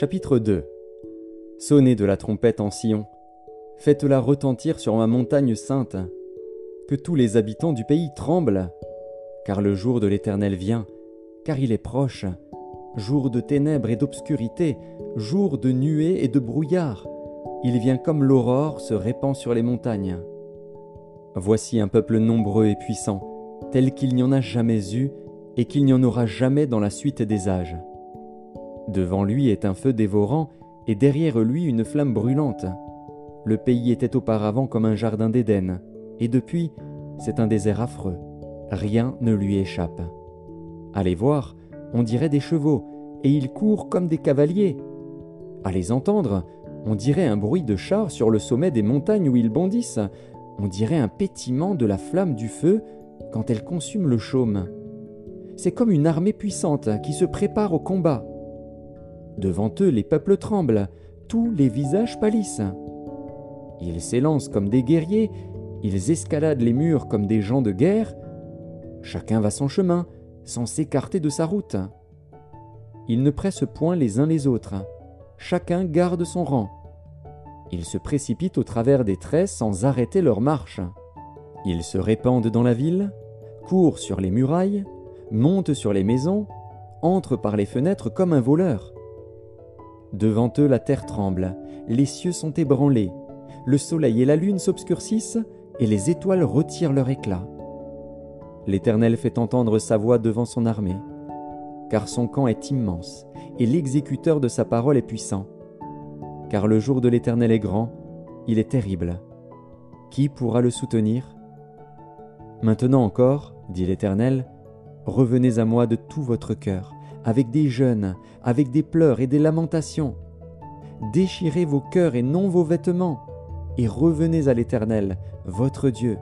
Chapitre 2 Sonnez de la trompette en Sion, faites-la retentir sur ma montagne sainte, que tous les habitants du pays tremblent, car le jour de l'Éternel vient, car il est proche, jour de ténèbres et d'obscurité, jour de nuées et de brouillard, il vient comme l'aurore se répand sur les montagnes. Voici un peuple nombreux et puissant, tel qu'il n'y en a jamais eu et qu'il n'y en aura jamais dans la suite des âges. Devant lui est un feu dévorant, et derrière lui une flamme brûlante. Le pays était auparavant comme un jardin d'Éden, et depuis, c'est un désert affreux. Rien ne lui échappe. Allez voir, on dirait des chevaux, et ils courent comme des cavaliers. À les entendre, on dirait un bruit de chars sur le sommet des montagnes où ils bondissent. On dirait un pétillement de la flamme du feu quand elle consume le chaume. C'est comme une armée puissante qui se prépare au combat. Devant eux, les peuples tremblent, tous les visages pâlissent. Ils s'élancent comme des guerriers, ils escaladent les murs comme des gens de guerre. Chacun va son chemin, sans s'écarter de sa route. Ils ne pressent point les uns les autres, chacun garde son rang. Ils se précipitent au travers des traits sans arrêter leur marche. Ils se répandent dans la ville, courent sur les murailles, montent sur les maisons, entrent par les fenêtres comme un voleur. Devant eux la terre tremble, les cieux sont ébranlés, le soleil et la lune s'obscurcissent, et les étoiles retirent leur éclat. L'Éternel fait entendre sa voix devant son armée, car son camp est immense, et l'exécuteur de sa parole est puissant. Car le jour de l'Éternel est grand, il est terrible. Qui pourra le soutenir? Maintenant encore, dit l'Éternel, revenez à moi de tout votre cœur, avec des jeûnes, avec des pleurs et des lamentations. Déchirez vos cœurs et non vos vêtements, et revenez à l'Éternel, votre Dieu.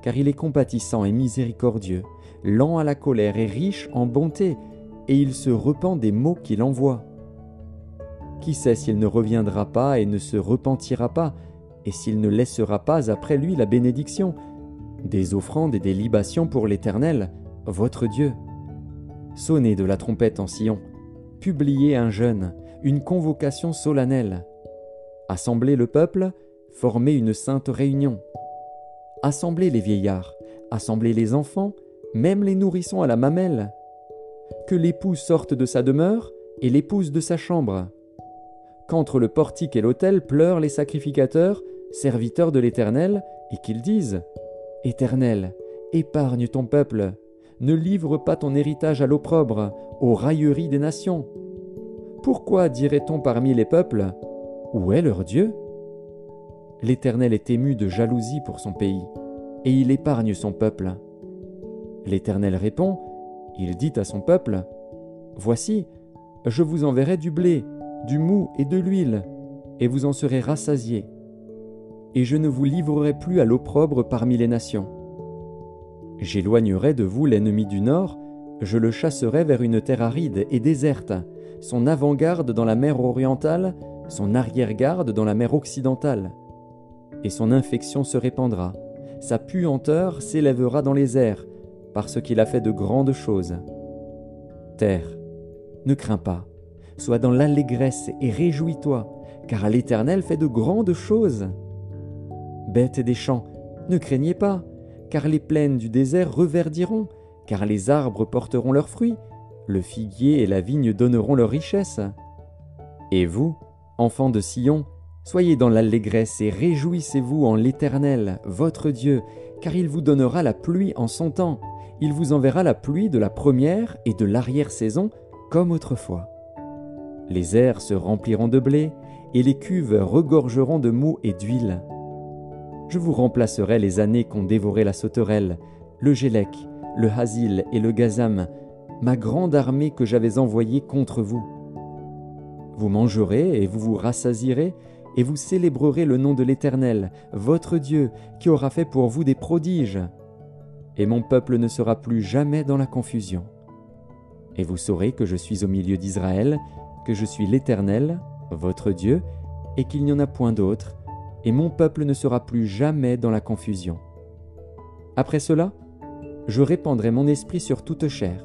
Car il est compatissant et miséricordieux, lent à la colère et riche en bonté, et il se repent des maux qu'il envoie. Qui sait s'il ne reviendra pas et ne se repentira pas, et s'il ne laissera pas après lui la bénédiction, des offrandes et des libations pour l'Éternel, votre Dieu. Sonnez de la trompette en Sion, publiez un jeûne, une convocation solennelle. Assemblez le peuple, formez une sainte réunion. Assemblez les vieillards, assemblez les enfants, même les nourrissons à la mamelle. Que l'époux sorte de sa demeure et l'épouse de sa chambre. Qu'entre le portique et l'autel pleurent les sacrificateurs, serviteurs de l'Éternel, et qu'ils disent Éternel, épargne ton peuple, ne livre pas ton héritage à l'opprobre, aux railleries des nations. Pourquoi dirait-on parmi les peuples Où est leur Dieu? L'Éternel est ému de jalousie pour son pays, et il épargne son peuple. L'Éternel répond, il dit à son peuple, Voici, je vous enverrai du blé, du mou et de l'huile, et vous en serez rassasiés. Et je ne vous livrerai plus à l'opprobre parmi les nations. J'éloignerai de vous l'ennemi du nord, je le chasserai vers une terre aride et déserte, son avant-garde dans la mer orientale, son arrière-garde dans la mer occidentale. Et son infection se répandra, sa puanteur s'élèvera dans les airs, parce qu'il a fait de grandes choses. Terre, ne crains pas, sois dans l'allégresse et réjouis-toi, car l'Éternel fait de grandes choses. Bêtes des champs, ne craignez pas, car les plaines du désert reverdiront, car les arbres porteront leurs fruits, le figuier et la vigne donneront leur richesse. Et vous, enfants de Sion, soyez dans l'allégresse et réjouissez-vous en l'Éternel, votre Dieu, car il vous donnera la pluie en son temps, il vous enverra la pluie de la première et de l'arrière-saison, comme autrefois. Les airs se rempliront de blé, et les cuves regorgeront de mou et d'huile je vous remplacerai les années qu'ont dévoré la sauterelle, le gélec, le hasil et le gazam, ma grande armée que j'avais envoyée contre vous. Vous mangerez et vous vous rassasierez, et vous célébrerez le nom de l'Éternel, votre Dieu, qui aura fait pour vous des prodiges. Et mon peuple ne sera plus jamais dans la confusion. Et vous saurez que je suis au milieu d'Israël, que je suis l'Éternel, votre Dieu, et qu'il n'y en a point d'autre, et mon peuple ne sera plus jamais dans la confusion. Après cela, je répandrai mon esprit sur toute chair.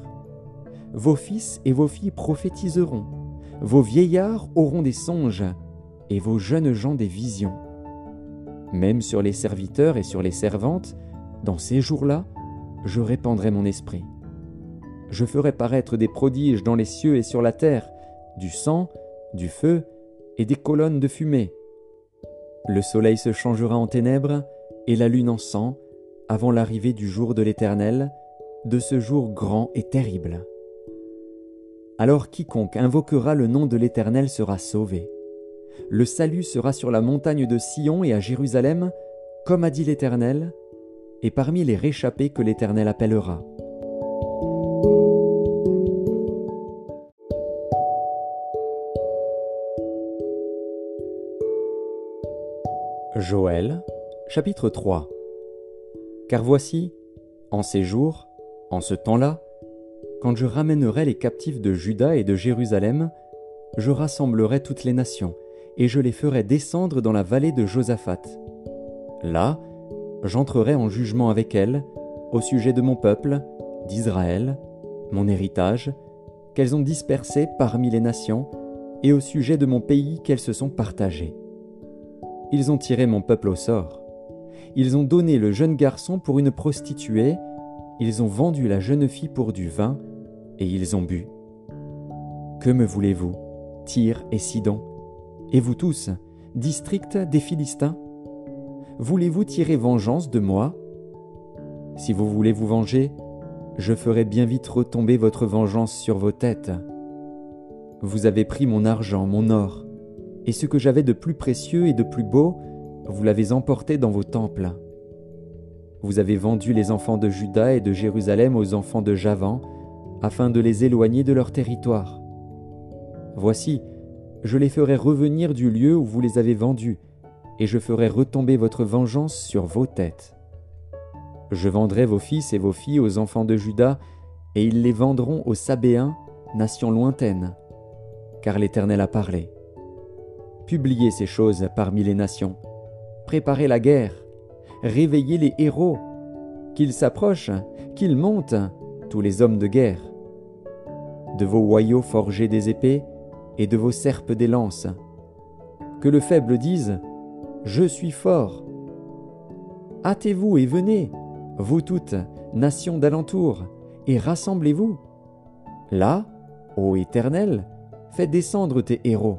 vos fils et vos filles prophétiseront, vos vieillards auront des songes, et vos jeunes gens des visions. Même sur les serviteurs et sur les servantes, dans ces jours-là, je répandrai mon esprit. Je ferai paraître des prodiges dans les cieux et sur la terre, du sang, du feu et des colonnes de fumée. Le soleil se changera en ténèbres et la lune en sang avant l'arrivée du jour de l'Éternel, de ce jour grand et terrible. Alors quiconque invoquera le nom de l'Éternel sera sauvé. Le salut sera sur la montagne de Sion et à Jérusalem, comme a dit l'Éternel, et parmi les réchappés que l'Éternel appellera. Joël, chapitre 3 Car voici, en ces jours, en ce temps-là, quand je ramènerai les captifs de Juda et de Jérusalem, je rassemblerai toutes les nations, et je les ferai descendre dans la vallée de Josaphat. Là, j'entrerai en jugement avec elles, au sujet de mon peuple, d'Israël, mon héritage, qu'elles ont dispersé parmi les nations, et au sujet de mon pays qu'elles se sont partagées. Ils ont tiré mon peuple au sort. Ils ont donné le jeune garçon pour une prostituée, ils ont vendu la jeune fille pour du vin, et ils ont bu. Que me voulez-vous, Tyr et Sidon Et vous tous, district des Philistins? Voulez-vous tirer vengeance de moi? Si vous voulez vous venger, je ferai bien vite retomber votre vengeance sur vos têtes. Vous avez pris mon argent, mon or, et ce que j'avais de plus précieux et de plus beau, vous l'avez emporté dans vos temples. Vous avez vendu les enfants de Juda et de Jérusalem aux enfants de Javan, afin de les éloigner de leur territoire. Voici, je les ferai revenir du lieu où vous les avez vendus, et je ferai retomber votre vengeance sur vos têtes. Je vendrai vos fils et vos filles aux enfants de Juda, et ils les vendront aux Sabéens, nation lointaine, car l'Éternel a parlé. Publiez ces choses parmi les nations, préparez la guerre, réveillez les héros, qu'ils s'approchent, qu'ils montent, tous les hommes de guerre de vos hoyaux forgés des épées et de vos serpes des lances. Que le faible dise Je suis fort. Hâtez-vous et venez, vous toutes, nations d'alentour, et rassemblez-vous. Là, ô Éternel, fais descendre tes héros.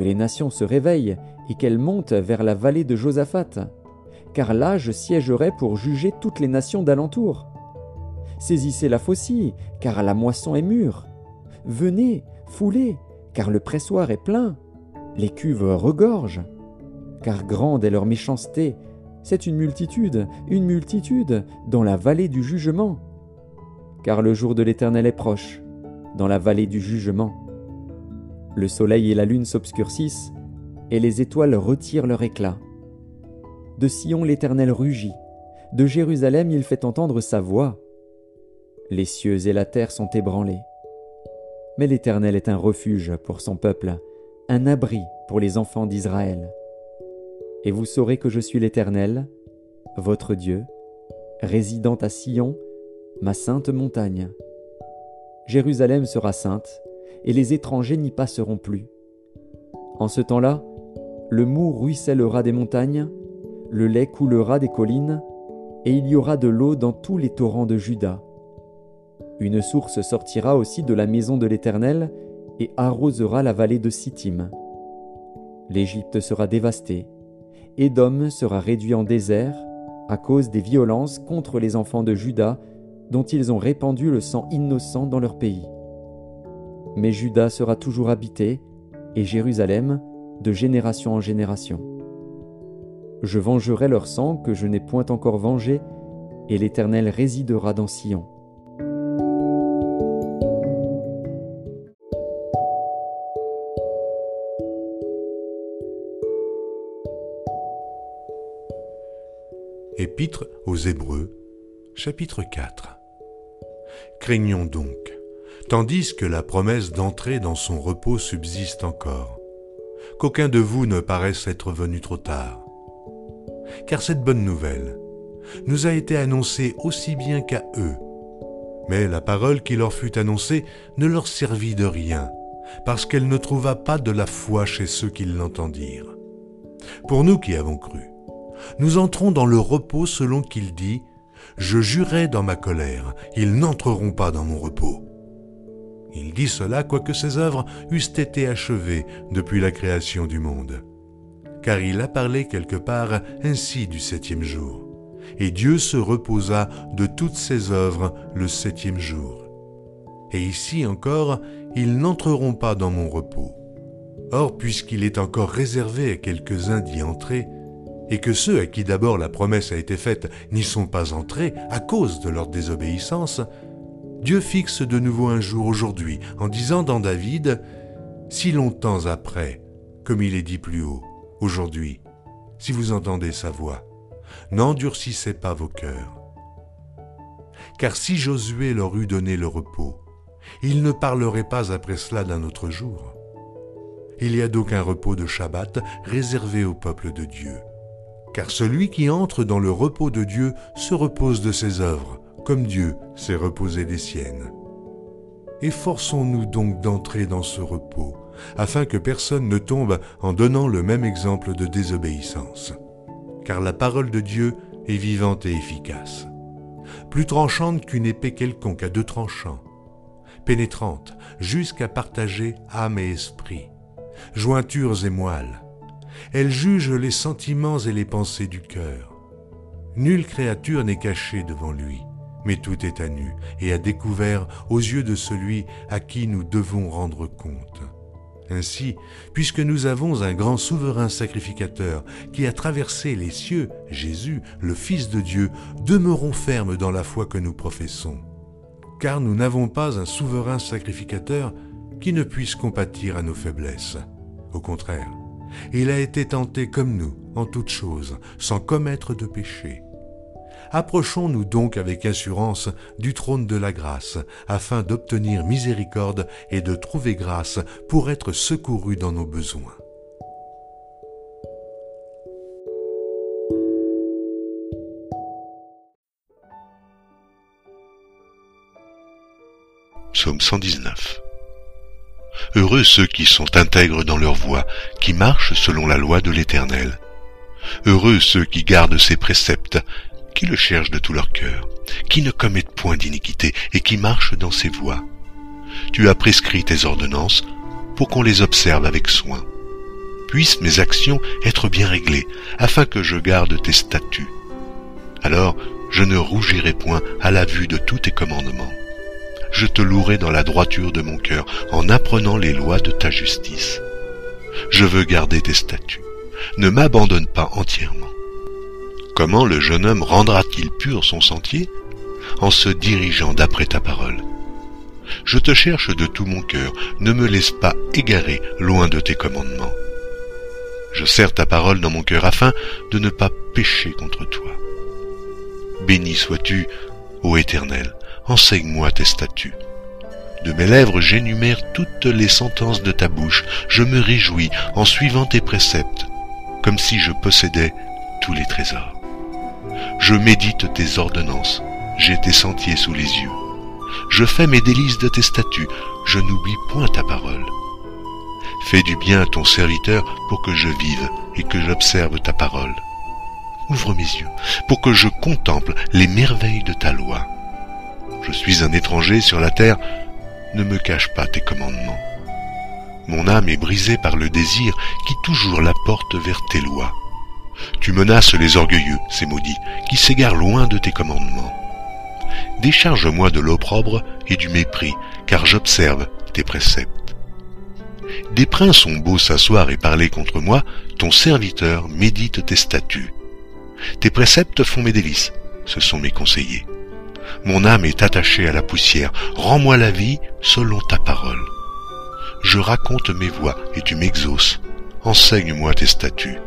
Que les nations se réveillent et qu'elles montent vers la vallée de Josaphat, car là je siégerai pour juger toutes les nations d'alentour. Saisissez la faucille, car la moisson est mûre. Venez, foulez, car le pressoir est plein. Les cuves regorgent. Car grande est leur méchanceté. C'est une multitude, une multitude, dans la vallée du jugement. Car le jour de l'Éternel est proche, dans la vallée du jugement. Le soleil et la lune s'obscurcissent, et les étoiles retirent leur éclat. De Sion l'Éternel rugit, de Jérusalem il fait entendre sa voix. Les cieux et la terre sont ébranlés. Mais l'Éternel est un refuge pour son peuple, un abri pour les enfants d'Israël. Et vous saurez que je suis l'Éternel, votre Dieu, résidant à Sion, ma sainte montagne. Jérusalem sera sainte, et les étrangers n'y passeront plus. En ce temps-là, le mou ruissellera des montagnes, le lait coulera des collines, et il y aura de l'eau dans tous les torrents de Juda. Une source sortira aussi de la maison de l'Éternel et arrosera la vallée de Sittim. L'Égypte sera dévastée, Édom sera réduit en désert à cause des violences contre les enfants de Juda dont ils ont répandu le sang innocent dans leur pays. Mais Juda sera toujours habité, et Jérusalem de génération en génération. Je vengerai leur sang que je n'ai point encore vengé, et l'Éternel résidera dans Sion. Épître aux Hébreux, chapitre 4 Craignons donc, tandis que la promesse d'entrer dans son repos subsiste encore, qu'aucun de vous ne paraisse être venu trop tard. Car cette bonne nouvelle nous a été annoncée aussi bien qu'à eux, Mais la parole qui leur fut annoncée ne leur servit de rien, parce qu'elle ne trouva pas de la foi chez ceux qui l'entendirent. Pour nous qui avons cru, nous entrons dans le repos selon qu'il dit, Je jurai dans ma colère, ils n'entreront pas dans mon repos. Il dit cela quoique ses œuvres eussent été achevées depuis la création du monde. Car il a parlé quelque part ainsi du septième jour. Et Dieu se reposa de toutes ses œuvres le septième jour. Et ici encore, ils n'entreront pas dans mon repos. Or, puisqu'il est encore réservé à quelques-uns d'y entrer, et que ceux à qui d'abord la promesse a été faite n'y sont pas entrés à cause de leur désobéissance, Dieu fixe de nouveau un jour aujourd'hui en disant dans David, Si longtemps après, comme il est dit plus haut, aujourd'hui, si vous entendez sa voix, n'endurcissez pas vos cœurs. Car si Josué leur eût donné le repos, il ne parlerait pas après cela d'un autre jour. Il y a donc un repos de Shabbat réservé au peuple de Dieu. Car celui qui entre dans le repos de Dieu se repose de ses œuvres, comme Dieu s'est reposé des siennes. Efforçons-nous donc d'entrer dans ce repos, afin que personne ne tombe en donnant le même exemple de désobéissance. Car la parole de Dieu est vivante et efficace, plus tranchante qu'une épée quelconque à deux tranchants, pénétrante jusqu'à partager âme et esprit, jointures et moelles. Elle juge les sentiments et les pensées du cœur. Nulle créature n'est cachée devant lui mais tout est à nu et à découvert aux yeux de celui à qui nous devons rendre compte. Ainsi, puisque nous avons un grand souverain sacrificateur qui a traversé les cieux, Jésus, le Fils de Dieu, demeurons fermes dans la foi que nous professons. Car nous n'avons pas un souverain sacrificateur qui ne puisse compatir à nos faiblesses. Au contraire, il a été tenté comme nous en toutes choses, sans commettre de péché. Approchons-nous donc avec assurance du trône de la grâce, afin d'obtenir miséricorde et de trouver grâce pour être secourus dans nos besoins. Psaume 119 Heureux ceux qui sont intègres dans leur voie, qui marchent selon la loi de l'Éternel. Heureux ceux qui gardent ses préceptes, qui le cherchent de tout leur cœur, qui ne commettent point d'iniquité et qui marchent dans ses voies. Tu as prescrit tes ordonnances pour qu'on les observe avec soin. Puissent mes actions être bien réglées, afin que je garde tes statuts. Alors je ne rougirai point à la vue de tous tes commandements. Je te louerai dans la droiture de mon cœur en apprenant les lois de ta justice. Je veux garder tes statuts. Ne m'abandonne pas entièrement. Comment le jeune homme rendra-t-il pur son sentier En se dirigeant d'après ta parole? Je te cherche de tout mon cœur, ne me laisse pas égarer loin de tes commandements. Je serre ta parole dans mon cœur afin de ne pas pécher contre toi. Béni sois-tu, ô Éternel, enseigne-moi tes statuts. De mes lèvres j'énumère toutes les sentences de ta bouche, je me réjouis en suivant tes préceptes, comme si je possédais tous les trésors. Je médite tes ordonnances, j'ai tes sentiers sous les yeux. Je fais mes délices de tes statuts, je n'oublie point ta parole. Fais du bien à ton serviteur pour que je vive et que j'observe ta parole. Ouvre mes yeux pour que je contemple les merveilles de ta loi. Je suis un étranger sur la terre, ne me cache pas tes commandements. Mon âme est brisée par le désir qui toujours la porte vers tes lois. Tu menaces les orgueilleux, ces maudits, qui s'égarent loin de tes commandements. Décharge-moi de l'opprobre et du mépris, car j'observe tes préceptes. Des princes ont beau s'asseoir et parler contre moi, ton serviteur médite tes statuts. Tes préceptes font mes délices, ce sont mes conseillers. Mon âme est attachée à la poussière, rends-moi la vie selon ta parole. Je raconte mes voies et tu m'exauces, enseigne-moi tes statuts.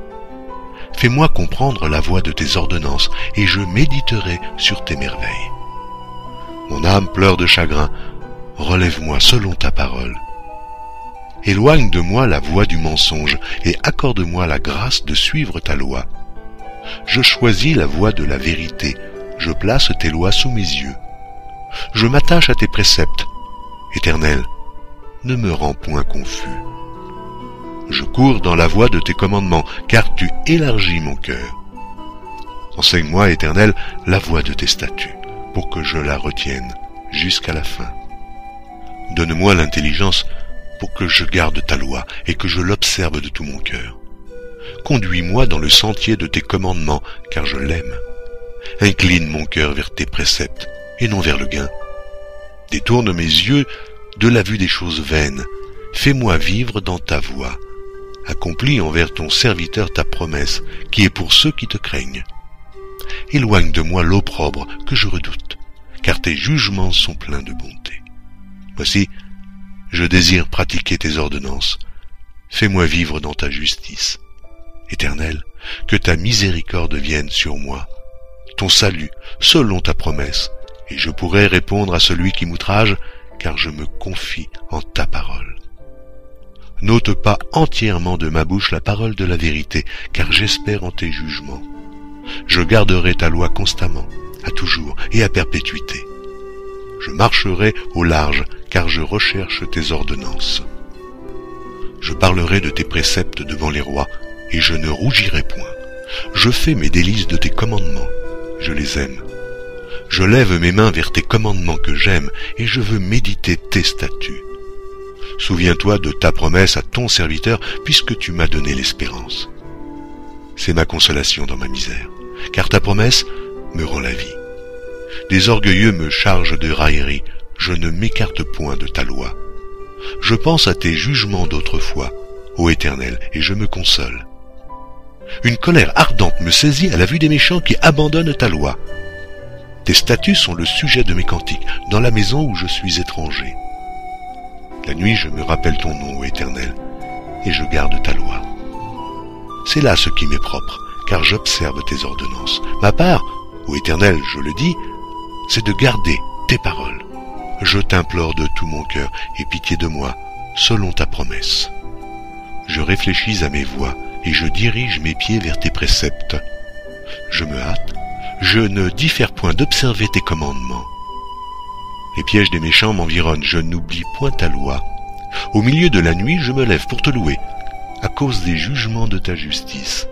Fais-moi comprendre la voie de tes ordonnances, et je méditerai sur tes merveilles. Mon âme pleure de chagrin, relève-moi selon ta parole. Éloigne de moi la voie du mensonge, et accorde-moi la grâce de suivre ta loi. Je choisis la voie de la vérité, je place tes lois sous mes yeux. je m'attache à tes préceptes. Éternel, ne me rends point confus. Je cours dans la voie de tes commandements, car tu élargis mon cœur. Enseigne-moi, Éternel, la voie de tes statuts, pour que je la retienne jusqu'à la fin. Donne-moi l'intelligence pour que je garde ta loi et que je l'observe de tout mon cœur. Conduis-moi dans le sentier de tes commandements, car je l'aime. Incline mon cœur vers tes préceptes et non vers le gain. Détourne mes yeux de la vue des choses vaines. Fais-moi vivre dans ta voie. Accomplis envers ton serviteur ta promesse, qui est pour ceux qui te craignent. Éloigne de moi l'opprobre que je redoute, car tes jugements sont pleins de bonté. Voici, je désire pratiquer tes ordonnances. Fais-moi vivre dans ta justice. Éternel, que ta miséricorde vienne sur moi, ton salut, selon ta promesse, et je pourrai répondre à celui qui m'outrage, car je me confie en ta parole. N'ôte pas entièrement de ma bouche la parole de la vérité, car j'espère en tes jugements. Je garderai ta loi constamment, à toujours et à perpétuité. Je marcherai au large, car je recherche tes ordonnances. Je parlerai de tes préceptes devant les rois, et je ne rougirai point. Je fais mes délices de tes commandements, je les aime. Je lève mes mains vers tes commandements que j'aime, et je veux méditer tes statuts. Souviens-toi de ta promesse à ton serviteur, puisque tu m'as donné l'espérance. C'est ma consolation dans ma misère, car ta promesse me rend la vie. Des orgueilleux me chargent de raillerie, je ne m'écarte point de ta loi. Je pense à tes jugements d'autrefois, ô Éternel, et je me console. Une colère ardente me saisit à la vue des méchants qui abandonnent ta loi. Tes statuts sont le sujet de mes cantiques, dans la maison où je suis étranger. La nuit, je me rappelle ton nom, ô Éternel, et je garde ta loi. C'est là ce qui m'est propre, car j'observe tes ordonnances. Ma part, ô Éternel, je le dis, c'est de garder tes paroles. Je t'implore de tout mon cœur, et pitié de moi, selon ta promesse. Je réfléchis à mes voies, et je dirige mes pieds vers tes préceptes. Je me hâte, je ne diffère point d'observer tes commandements. Les pièges des méchants m'environnent, je n'oublie point ta loi. Au milieu de la nuit, je me lève pour te louer, à cause des jugements de ta justice.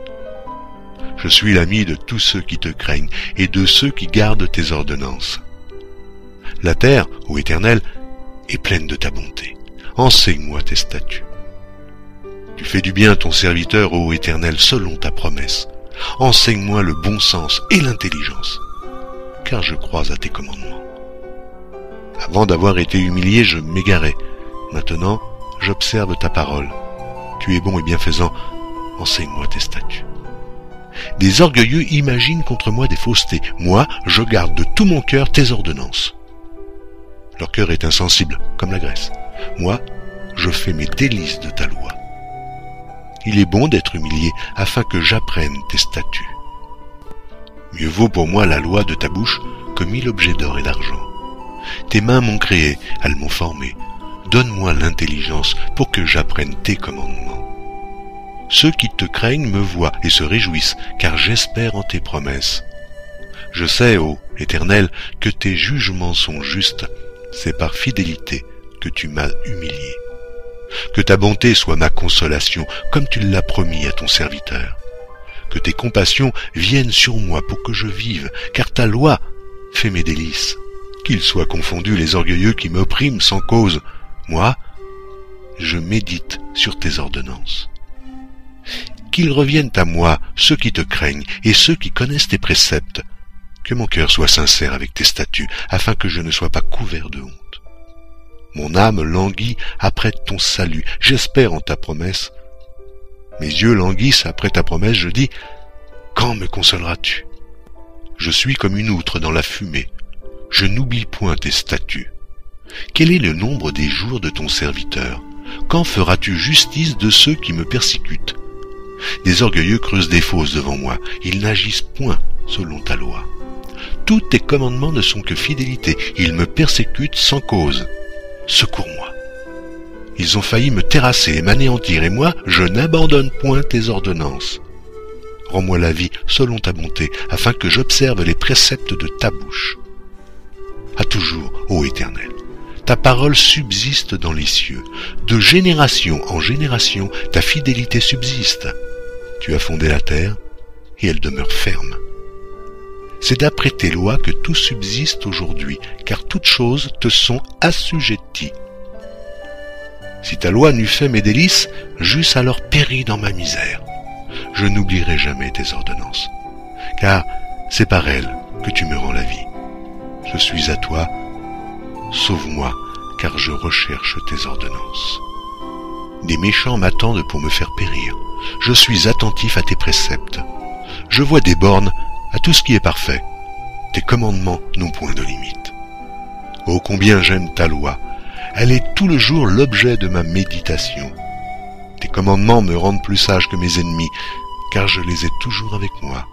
Je suis l'ami de tous ceux qui te craignent et de ceux qui gardent tes ordonnances. La terre, ô Éternel, est pleine de ta bonté. Enseigne-moi tes statuts. Tu fais du bien à ton serviteur, ô Éternel, selon ta promesse. Enseigne-moi le bon sens et l'intelligence, car je crois à tes commandements. Avant d'avoir été humilié, je m'égarais. Maintenant, j'observe ta parole. Tu es bon et bienfaisant. Enseigne-moi tes statuts. Des orgueilleux imaginent contre moi des faussetés. Moi, je garde de tout mon cœur tes ordonnances. Leur cœur est insensible, comme la graisse. Moi, je fais mes délices de ta loi. Il est bon d'être humilié afin que j'apprenne tes statuts. Mieux vaut pour moi la loi de ta bouche que mille objets d'or et d'argent. Tes mains m'ont créé, elles m'ont formé. Donne-moi l'intelligence pour que j'apprenne tes commandements. Ceux qui te craignent me voient et se réjouissent, car j'espère en tes promesses. Je sais, ô Éternel, que tes jugements sont justes, c'est par fidélité que tu m'as humilié. Que ta bonté soit ma consolation, comme tu l'as promis à ton serviteur. Que tes compassions viennent sur moi pour que je vive, car ta loi fait mes délices. Qu'ils soient confondus les orgueilleux qui m'oppriment sans cause. Moi, je médite sur tes ordonnances. Qu'ils reviennent à moi ceux qui te craignent et ceux qui connaissent tes préceptes. Que mon cœur soit sincère avec tes statuts, afin que je ne sois pas couvert de honte. Mon âme languit après ton salut. J'espère en ta promesse. Mes yeux languissent après ta promesse. Je dis, quand me consoleras-tu? Je suis comme une outre dans la fumée. Je n'oublie point tes statuts. Quel est le nombre des jours de ton serviteur? Quand feras-tu justice de ceux qui me persécutent? Des orgueilleux creusent des fosses devant moi. Ils n'agissent point selon ta loi. Tous tes commandements ne sont que fidélité. Ils me persécutent sans cause secours-moi. Ils ont failli me terrasser et m'anéantir, et moi, je n'abandonne point tes ordonnances. Rends-moi la vie selon ta bonté, afin que j'observe les préceptes de ta bouche. Toujours, ô Éternel. Ta parole subsiste dans les cieux. De génération en génération, ta fidélité subsiste. Tu as fondé la terre, et elle demeure ferme. C'est d'après tes lois que tout subsiste aujourd'hui, car toutes choses te sont assujetties. Si ta loi n'eût fait mes délices, j'eusse alors péri dans ma misère. Je n'oublierai jamais tes ordonnances, car c'est par elles que tu me rends la vie. Suis à toi, sauve-moi, car je recherche tes ordonnances. Des méchants m'attendent pour me faire périr. Je suis attentif à tes préceptes. Je vois des bornes à tout ce qui est parfait. Tes commandements n'ont point de limite. Oh combien j'aime ta loi. Elle est tout le jour l'objet de ma méditation. Tes commandements me rendent plus sage que mes ennemis, car je les ai toujours avec moi.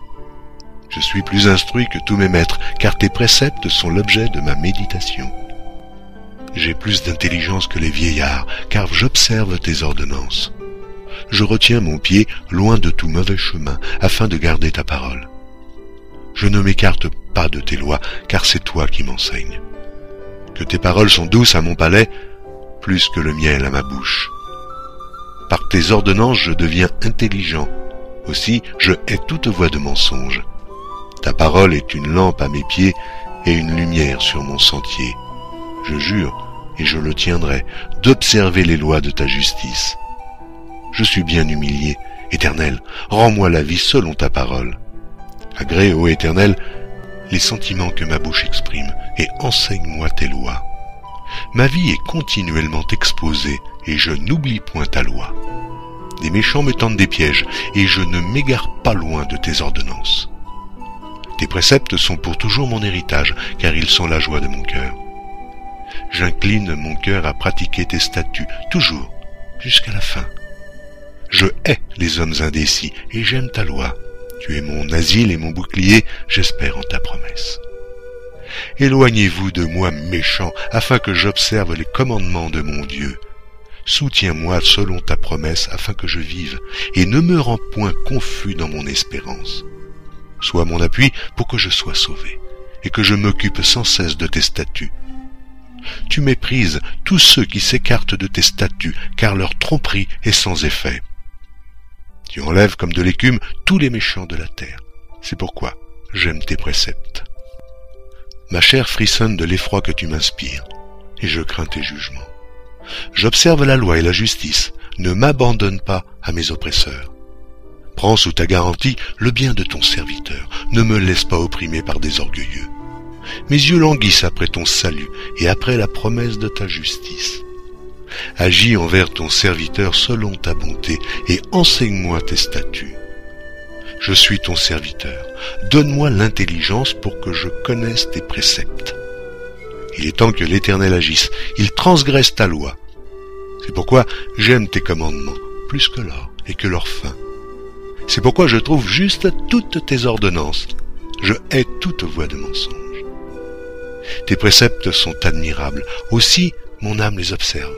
Je suis plus instruit que tous mes maîtres, car tes préceptes sont l'objet de ma méditation. J'ai plus d'intelligence que les vieillards, car j'observe tes ordonnances. Je retiens mon pied loin de tout mauvais chemin, afin de garder ta parole. Je ne m'écarte pas de tes lois, car c'est toi qui m'enseignes. Que tes paroles sont douces à mon palais, plus que le miel à ma bouche. Par tes ordonnances je deviens intelligent, aussi je hais toute voix de mensonge. Ta parole est une lampe à mes pieds et une lumière sur mon sentier. Je jure, et je le tiendrai, d'observer les lois de ta justice. Je suis bien humilié. Éternel, rends-moi la vie selon ta parole. Agrée, ô Éternel, les sentiments que ma bouche exprime, et enseigne-moi tes lois. Ma vie est continuellement exposée, et je n'oublie point ta loi. Des méchants me tendent des pièges, et je ne m'égare pas loin de tes ordonnances. Tes préceptes sont pour toujours mon héritage, car ils sont la joie de mon cœur. J'incline mon cœur à pratiquer tes statuts, toujours, jusqu'à la fin. Je hais les hommes indécis, et j'aime ta loi. Tu es mon asile et mon bouclier, j'espère en ta promesse. Éloignez-vous de moi, méchant, afin que j'observe les commandements de mon Dieu. Soutiens-moi selon ta promesse, afin que je vive, et ne me rends point confus dans mon espérance. Sois mon appui pour que je sois sauvé, et que je m'occupe sans cesse de tes statuts. Tu méprises tous ceux qui s'écartent de tes statuts, car leur tromperie est sans effet. Tu enlèves comme de l'écume tous les méchants de la terre. C'est pourquoi j'aime tes préceptes. Ma chair frissonne de l'effroi que tu m'inspires, et je crains tes jugements. J'observe la loi et la justice, ne m'abandonne pas à mes oppresseurs. Prends sous ta garantie le bien de ton serviteur, ne me laisse pas opprimer par des orgueilleux. Mes yeux languissent après ton salut et après la promesse de ta justice. Agis envers ton serviteur selon ta bonté et enseigne-moi tes statuts. Je suis ton serviteur. Donne-moi l'intelligence pour que je connaisse tes préceptes. Il est temps que l'Éternel agisse. Il transgresse ta loi. C'est pourquoi j'aime tes commandements plus que l'or et que leur fin. C'est pourquoi je trouve juste toutes tes ordonnances. Je hais toute voie de mensonge. Tes préceptes sont admirables. Aussi, mon âme les observe.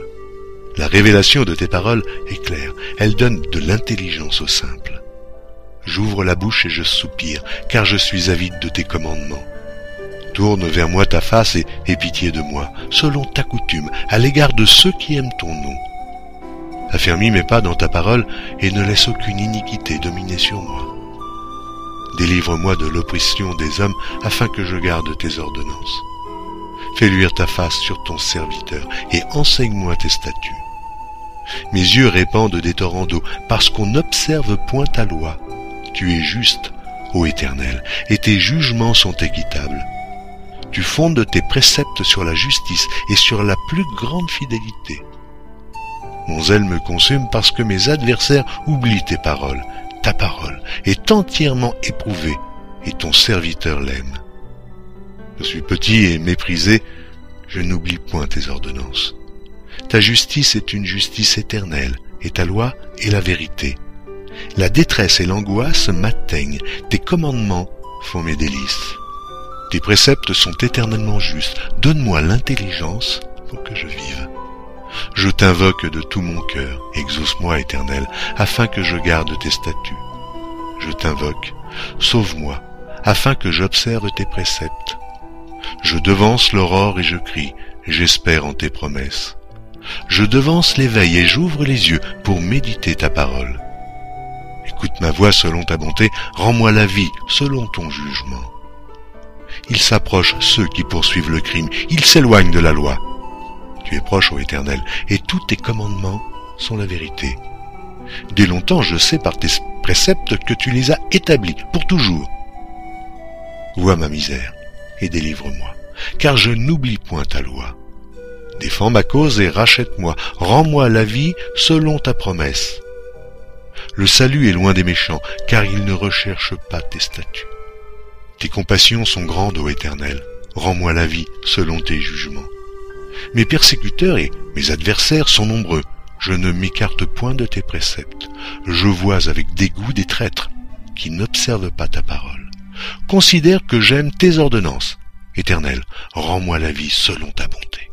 La révélation de tes paroles est claire, elle donne de l'intelligence au simple. J'ouvre la bouche et je soupire, car je suis avide de tes commandements. Tourne vers moi ta face et aie pitié de moi, selon ta coutume, à l'égard de ceux qui aiment ton nom. Affermis mes pas dans ta parole et ne laisse aucune iniquité dominer sur moi. Délivre-moi de l'oppression des hommes afin que je garde tes ordonnances. Fais luire ta face sur ton serviteur et enseigne-moi tes statuts. Mes yeux répandent des torrents d'eau parce qu'on n'observe point ta loi. Tu es juste, ô Éternel, et tes jugements sont équitables. Tu fondes tes préceptes sur la justice et sur la plus grande fidélité. Mon zèle me consume parce que mes adversaires oublient tes paroles. Ta parole est entièrement éprouvée et ton serviteur l'aime. Je suis petit et méprisé, je n'oublie point tes ordonnances. Ta justice est une justice éternelle, et ta loi est la vérité. La détresse et l'angoisse m'atteignent, tes commandements font mes délices. Tes préceptes sont éternellement justes, donne-moi l'intelligence pour que je vive. Je t'invoque de tout mon cœur, exauce-moi éternel, afin que je garde tes statuts. Je t'invoque, sauve-moi, afin que j'observe tes préceptes. Je devance l'aurore et je crie, j'espère en tes promesses. Je devance l'éveil et j'ouvre les yeux pour méditer ta parole. Écoute ma voix selon ta bonté, rends-moi la vie selon ton jugement. Il s'approche ceux qui poursuivent le crime, ils s'éloignent de la loi. Tu es proche, ô Éternel, et tous tes commandements sont la vérité. Dès longtemps, je sais par tes préceptes que tu les as établis pour toujours. Vois ma misère et délivre-moi, car je n'oublie point ta loi. Défends ma cause et rachète-moi, rends-moi la vie selon ta promesse. Le salut est loin des méchants, car ils ne recherchent pas tes statuts. Tes compassions sont grandes, ô Éternel, rends-moi la vie selon tes jugements. Mes persécuteurs et mes adversaires sont nombreux, je ne m'écarte point de tes préceptes. Je vois avec dégoût des traîtres qui n'observent pas ta parole. Considère que j'aime tes ordonnances. Éternel, rends-moi la vie selon ta bonté.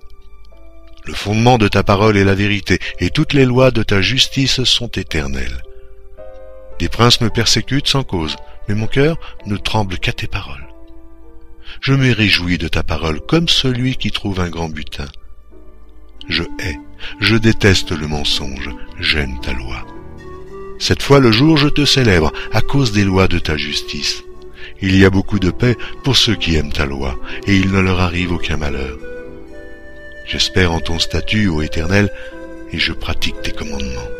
Le fondement de ta parole est la vérité, et toutes les lois de ta justice sont éternelles. Des princes me persécutent sans cause, mais mon cœur ne tremble qu'à tes paroles. Je me réjouis de ta parole comme celui qui trouve un grand butin. Je hais, je déteste le mensonge, j'aime ta loi. Cette fois le jour je te célèbre à cause des lois de ta justice. Il y a beaucoup de paix pour ceux qui aiment ta loi, et il ne leur arrive aucun malheur. J'espère en ton statut, ô Éternel, et je pratique tes commandements.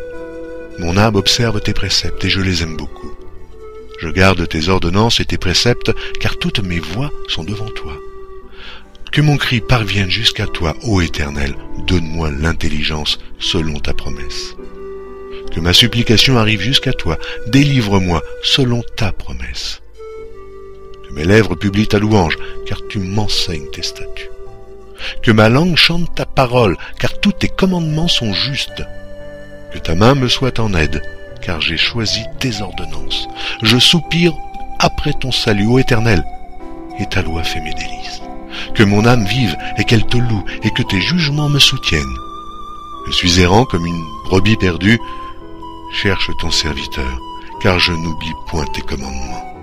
Mon âme observe tes préceptes, et je les aime beaucoup. Je garde tes ordonnances et tes préceptes, car toutes mes voies sont devant toi. Que mon cri parvienne jusqu'à toi, ô Éternel, donne-moi l'intelligence selon ta promesse. Que ma supplication arrive jusqu'à toi, délivre-moi selon ta promesse. Que mes lèvres publient ta louange, car tu m'enseignes tes statuts. Que ma langue chante ta parole, car tous tes commandements sont justes. Que ta main me soit en aide, car j'ai choisi tes ordonnances. Je soupire après ton salut, ô Éternel, et ta loi fait mes délices que mon âme vive et qu'elle te loue et que tes jugements me soutiennent. Je suis errant comme une brebis perdue. Cherche ton serviteur, car je n'oublie point tes commandements.